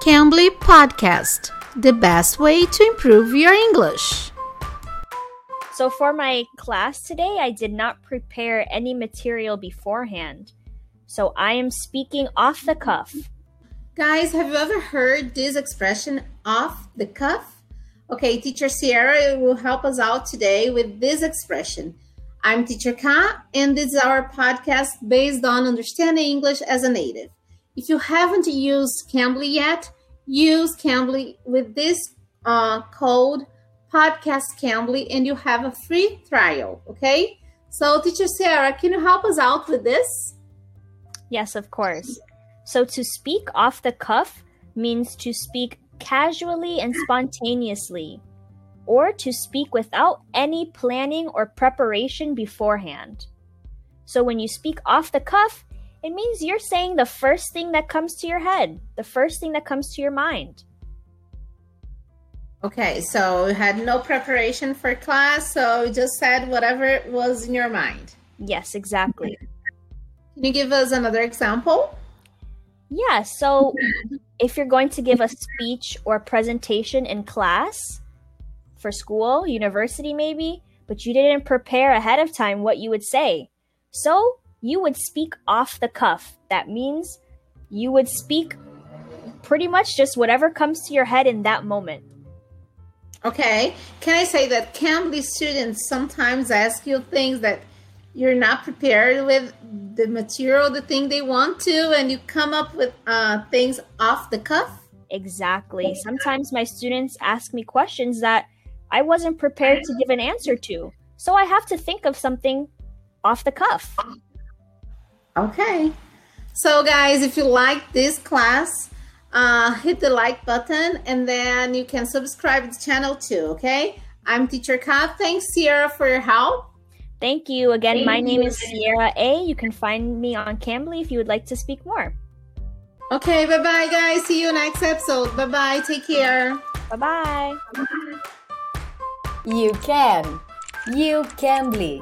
Cambly Podcast, the best way to improve your English. So, for my class today, I did not prepare any material beforehand. So, I am speaking off the cuff. Guys, have you ever heard this expression off the cuff? Okay, teacher Sierra will help us out today with this expression. I'm teacher Ka, and this is our podcast based on understanding English as a native. If you haven't used Cambly yet, use Cambly with this uh, code podcast Cambly and you have a free trial. Okay. So, teacher Sarah, can you help us out with this? Yes, of course. So, to speak off the cuff means to speak casually and spontaneously, or to speak without any planning or preparation beforehand. So, when you speak off the cuff, it means you're saying the first thing that comes to your head, the first thing that comes to your mind. Okay, so you had no preparation for class, so you just said whatever was in your mind. Yes, exactly. Can you give us another example? Yeah, so if you're going to give a speech or presentation in class for school, university maybe, but you didn't prepare ahead of time what you would say. So you would speak off the cuff. That means you would speak pretty much just whatever comes to your head in that moment. Okay. Can I say that Cambly students sometimes ask you things that you're not prepared with the material, the thing they want to, and you come up with uh, things off the cuff? Exactly. Sometimes my students ask me questions that I wasn't prepared to give an answer to. So I have to think of something off the cuff. Okay. So, guys, if you like this class, uh, hit the like button and then you can subscribe to the channel too. Okay. I'm Teacher Ka. Thanks, Sierra, for your help. Thank you. Again, Thank my you. name is Sierra A. You can find me on Cambly if you would like to speak more. Okay. Bye bye, guys. See you next episode. Bye bye. Take care. Bye bye. You can. You can Cambly.